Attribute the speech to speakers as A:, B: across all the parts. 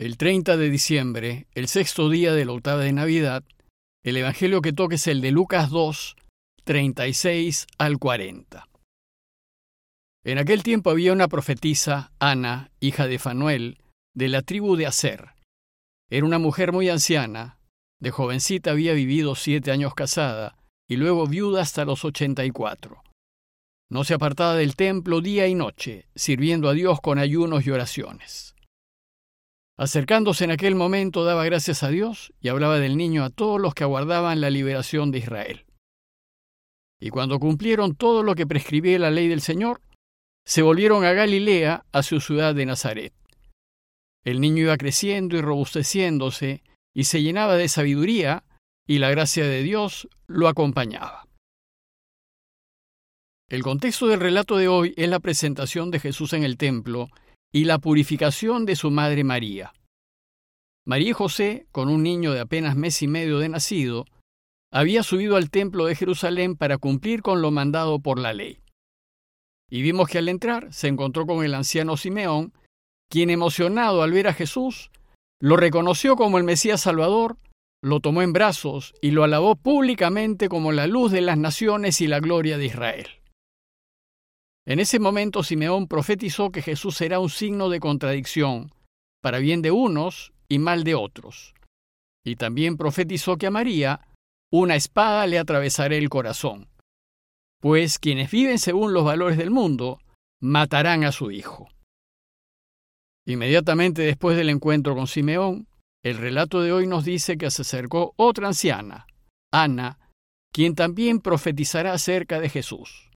A: El 30 de diciembre, el sexto día de la octava de Navidad, el Evangelio que toca es el de Lucas 2, 36 al 40. En aquel tiempo había una profetisa, Ana, hija de Fanuel, de la tribu de Aser. Era una mujer muy anciana, de jovencita había vivido siete años casada y luego viuda hasta los ochenta y cuatro. No se apartaba del templo día y noche, sirviendo a Dios con ayunos y oraciones. Acercándose en aquel momento daba gracias a Dios y hablaba del niño a todos los que aguardaban la liberación de Israel. Y cuando cumplieron todo lo que prescribía la ley del Señor, se volvieron a Galilea, a su ciudad de Nazaret. El niño iba creciendo y robusteciéndose, y se llenaba de sabiduría, y la gracia de Dios lo acompañaba. El contexto del relato de hoy es la presentación de Jesús en el templo y la purificación de su madre María. María y José, con un niño de apenas mes y medio de nacido, había subido al templo de Jerusalén para cumplir con lo mandado por la ley. Y vimos que al entrar se encontró con el anciano Simeón, quien emocionado al ver a Jesús, lo reconoció como el Mesías Salvador, lo tomó en brazos y lo alabó públicamente como la luz de las naciones y la gloria de Israel. En ese momento Simeón profetizó que Jesús será un signo de contradicción, para bien de unos y mal de otros. Y también profetizó que a María una espada le atravesará el corazón, pues quienes viven según los valores del mundo matarán a su hijo. Inmediatamente después del encuentro con Simeón, el relato de hoy nos dice que se acercó otra anciana, Ana, quien también profetizará acerca de Jesús.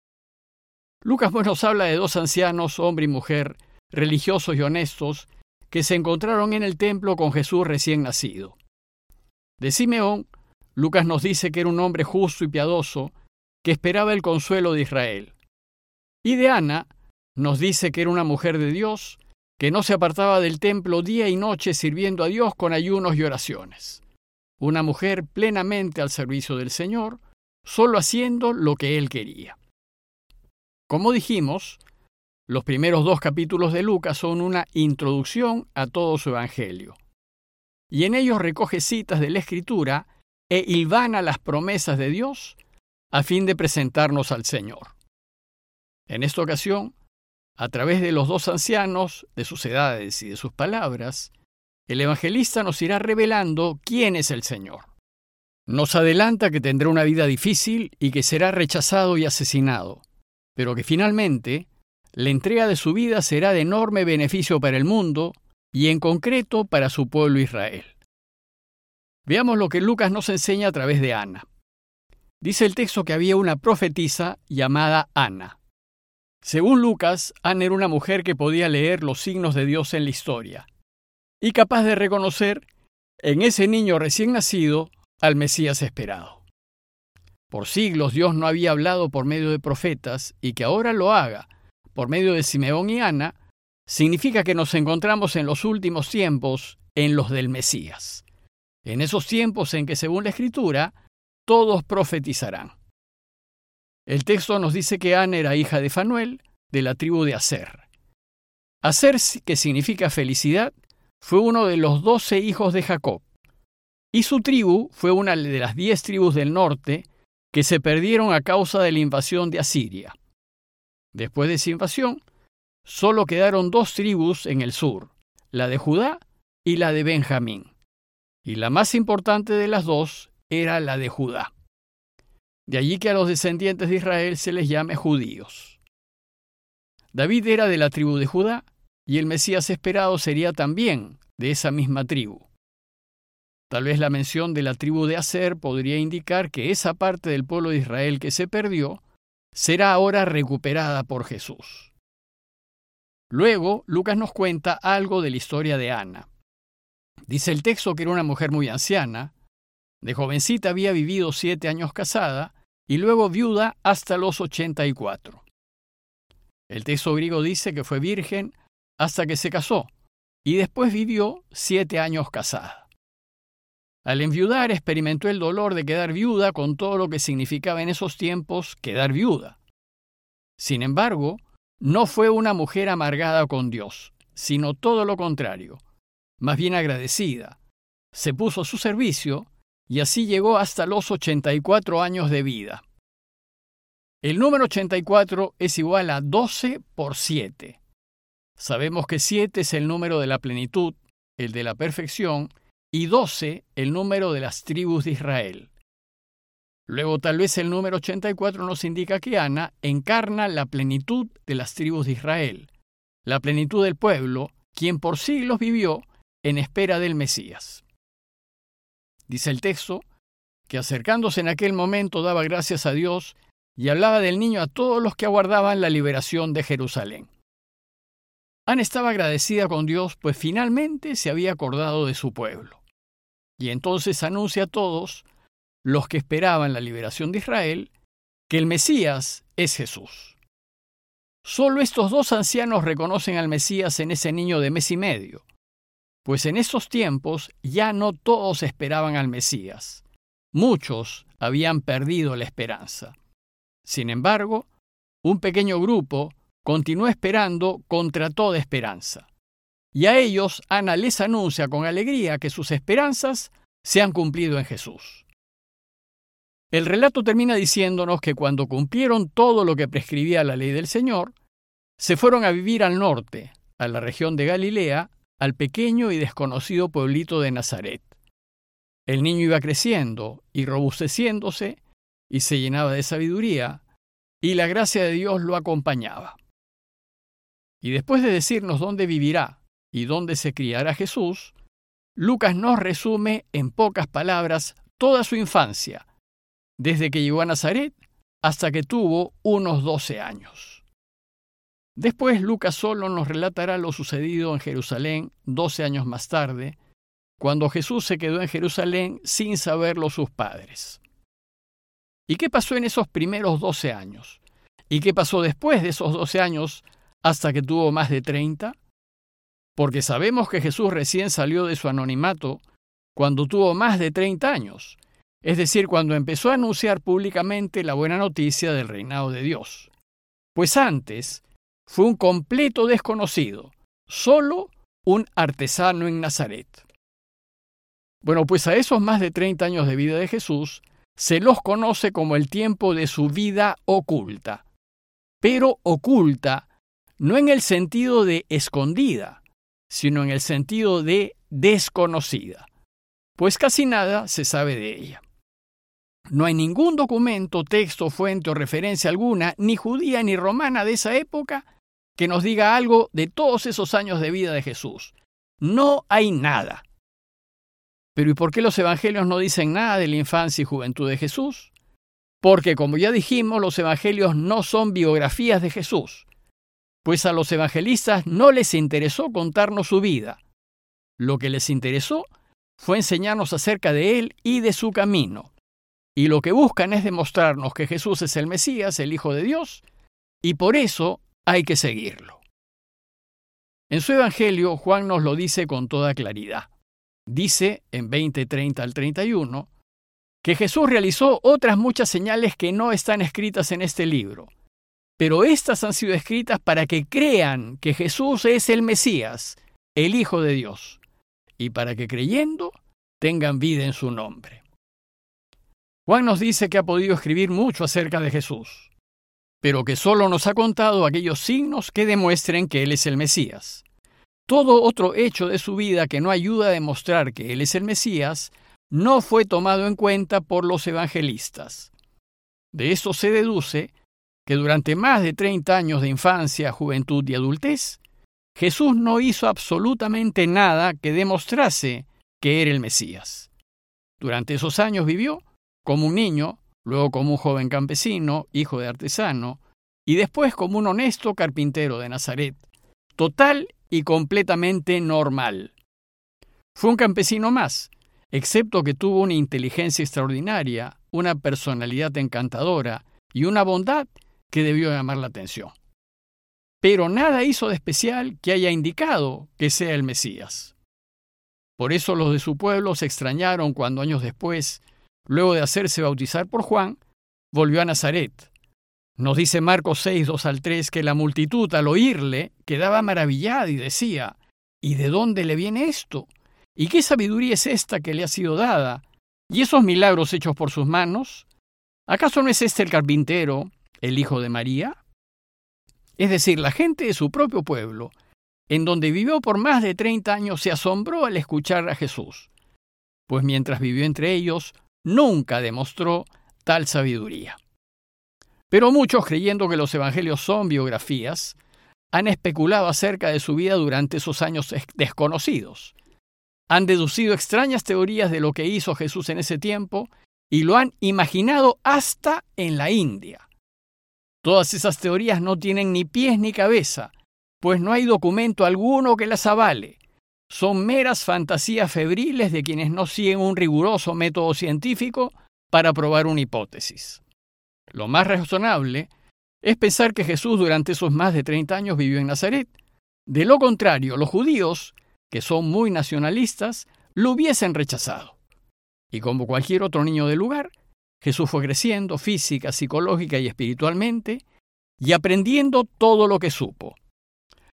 A: Lucas nos habla de dos ancianos, hombre y mujer, religiosos y honestos, que se encontraron en el templo con Jesús recién nacido. De Simeón, Lucas nos dice que era un hombre justo y piadoso, que esperaba el consuelo de Israel. Y de Ana, nos dice que era una mujer de Dios, que no se apartaba del templo día y noche sirviendo a Dios con ayunos y oraciones. Una mujer plenamente al servicio del Señor, solo haciendo lo que Él quería. Como dijimos, los primeros dos capítulos de Lucas son una introducción a todo su Evangelio. Y en ellos recoge citas de la Escritura e hilvana las promesas de Dios a fin de presentarnos al Señor. En esta ocasión, a través de los dos ancianos, de sus edades y de sus palabras, el evangelista nos irá revelando quién es el Señor. Nos adelanta que tendrá una vida difícil y que será rechazado y asesinado, pero que finalmente la entrega de su vida será de enorme beneficio para el mundo y en concreto para su pueblo Israel. Veamos lo que Lucas nos enseña a través de Ana. Dice el texto que había una profetisa llamada Ana. Según Lucas, Ana era una mujer que podía leer los signos de Dios en la historia y capaz de reconocer en ese niño recién nacido al Mesías esperado. Por siglos Dios no había hablado por medio de profetas y que ahora lo haga por medio de Simeón y Ana, significa que nos encontramos en los últimos tiempos, en los del Mesías. En esos tiempos en que, según la Escritura, todos profetizarán. El texto nos dice que Ana era hija de Fanuel, de la tribu de Aser. Aser, que significa felicidad, fue uno de los doce hijos de Jacob, y su tribu fue una de las diez tribus del norte que se perdieron a causa de la invasión de Asiria. Después de esa invasión, solo quedaron dos tribus en el sur, la de Judá y la de Benjamín. Y la más importante de las dos era la de Judá. De allí que a los descendientes de Israel se les llame judíos. David era de la tribu de Judá, y el Mesías esperado sería también de esa misma tribu. Tal vez la mención de la tribu de Aser podría indicar que esa parte del pueblo de Israel que se perdió será ahora recuperada por Jesús. Luego, Lucas nos cuenta algo de la historia de Ana. Dice el texto que era una mujer muy anciana, de jovencita había vivido siete años casada y luego viuda hasta los ochenta y cuatro. El texto griego dice que fue virgen hasta que se casó y después vivió siete años casada. Al enviudar experimentó el dolor de quedar viuda con todo lo que significaba en esos tiempos quedar viuda. Sin embargo, no fue una mujer amargada con Dios, sino todo lo contrario. más bien agradecida. Se puso a su servicio y así llegó hasta los 84 años de vida. El número 84 es igual a 12 por 7. Sabemos que 7 es el número de la plenitud, el de la perfección, y 12 el número de las tribus de Israel. Luego tal vez el número 84 nos indica que Ana encarna la plenitud de las tribus de Israel, la plenitud del pueblo, quien por siglos vivió en espera del Mesías. Dice el texto que acercándose en aquel momento daba gracias a Dios y hablaba del niño a todos los que aguardaban la liberación de Jerusalén. Ana estaba agradecida con Dios, pues finalmente se había acordado de su pueblo. Y entonces anuncia a todos los que esperaban la liberación de Israel que el Mesías es Jesús. Solo estos dos ancianos reconocen al Mesías en ese niño de mes y medio, pues en esos tiempos ya no todos esperaban al Mesías. Muchos habían perdido la esperanza. Sin embargo, un pequeño grupo continuó esperando contra toda esperanza. Y a ellos Ana les anuncia con alegría que sus esperanzas se han cumplido en Jesús. El relato termina diciéndonos que cuando cumplieron todo lo que prescribía la ley del Señor, se fueron a vivir al norte, a la región de Galilea, al pequeño y desconocido pueblito de Nazaret. El niño iba creciendo y robusteciéndose y se llenaba de sabiduría, y la gracia de Dios lo acompañaba. Y después de decirnos dónde vivirá y dónde se criará Jesús, Lucas nos resume en pocas palabras toda su infancia, desde que llegó a Nazaret hasta que tuvo unos doce años. Después Lucas solo nos relatará lo sucedido en Jerusalén doce años más tarde, cuando Jesús se quedó en Jerusalén sin saberlo sus padres. ¿Y qué pasó en esos primeros doce años? ¿Y qué pasó después de esos doce años hasta que tuvo más de 30? Porque sabemos que Jesús recién salió de su anonimato cuando tuvo más de 30 años, es decir, cuando empezó a anunciar públicamente la buena noticia del reinado de Dios. Pues antes fue un completo desconocido, solo un artesano en Nazaret. Bueno, pues a esos más de 30 años de vida de Jesús se los conoce como el tiempo de su vida oculta, pero oculta no en el sentido de escondida, sino en el sentido de desconocida, pues casi nada se sabe de ella. No hay ningún documento, texto, fuente o referencia alguna, ni judía ni romana de esa época, que nos diga algo de todos esos años de vida de Jesús. No hay nada. Pero ¿y por qué los evangelios no dicen nada de la infancia y juventud de Jesús? Porque, como ya dijimos, los evangelios no son biografías de Jesús, pues a los evangelistas no les interesó contarnos su vida. Lo que les interesó fue enseñarnos acerca de Él y de su camino. Y lo que buscan es demostrarnos que Jesús es el Mesías, el Hijo de Dios, y por eso hay que seguirlo. En su Evangelio, Juan nos lo dice con toda claridad. Dice en 20:30 al 31 que Jesús realizó otras muchas señales que no están escritas en este libro pero estas han sido escritas para que crean que Jesús es el Mesías, el Hijo de Dios, y para que creyendo tengan vida en su nombre. Juan nos dice que ha podido escribir mucho acerca de Jesús, pero que solo nos ha contado aquellos signos que demuestren que Él es el Mesías. Todo otro hecho de su vida que no ayuda a demostrar que Él es el Mesías no fue tomado en cuenta por los evangelistas. De esto se deduce que durante más de 30 años de infancia, juventud y adultez, Jesús no hizo absolutamente nada que demostrase que era el Mesías. Durante esos años vivió como un niño, luego como un joven campesino, hijo de artesano, y después como un honesto carpintero de Nazaret, total y completamente normal. Fue un campesino más, excepto que tuvo una inteligencia extraordinaria, una personalidad encantadora y una bondad que debió llamar la atención. Pero nada hizo de especial que haya indicado que sea el Mesías. Por eso los de su pueblo se extrañaron cuando años después, luego de hacerse bautizar por Juan, volvió a Nazaret. Nos dice Marcos 6, 2 al 3 que la multitud al oírle quedaba maravillada y decía, ¿y de dónde le viene esto? ¿Y qué sabiduría es esta que le ha sido dada? ¿Y esos milagros hechos por sus manos? ¿Acaso no es este el carpintero, el hijo de María? Es decir, la gente de su propio pueblo, en donde vivió por más de treinta años, se asombró al escuchar a Jesús, pues mientras vivió entre ellos, nunca demostró tal sabiduría. Pero muchos, creyendo que los evangelios son biografías, han especulado acerca de su vida durante esos años desconocidos. Han deducido extrañas teorías de lo que hizo Jesús en ese tiempo y lo han imaginado hasta en la India. Todas esas teorías no tienen ni pies ni cabeza, pues no hay documento alguno que las avale. Son meras fantasías febriles de quienes no siguen un riguroso método científico para probar una hipótesis. Lo más razonable es pensar que Jesús durante esos más de 30 años vivió en Nazaret. De lo contrario, los judíos, que son muy nacionalistas, lo hubiesen rechazado. Y como cualquier otro niño del lugar, Jesús fue creciendo física, psicológica y espiritualmente y aprendiendo todo lo que supo.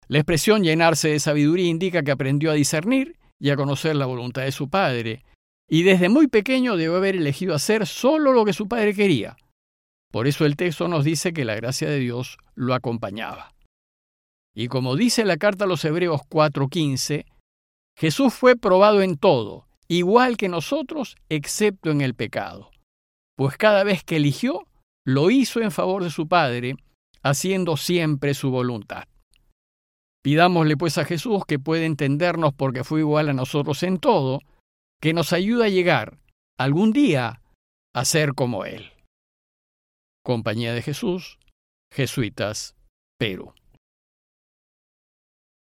A: La expresión llenarse de sabiduría indica que aprendió a discernir y a conocer la voluntad de su Padre, y desde muy pequeño debe haber elegido hacer solo lo que su Padre quería. Por eso el texto nos dice que la gracia de Dios lo acompañaba. Y como dice la carta a los Hebreos 4:15, Jesús fue probado en todo, igual que nosotros, excepto en el pecado. Pues cada vez que eligió, lo hizo en favor de su Padre, haciendo siempre su voluntad. Pidámosle pues a Jesús, que puede entendernos porque fue igual a nosotros en todo, que nos ayude a llegar algún día a ser como Él. Compañía de Jesús, Jesuitas, Perú.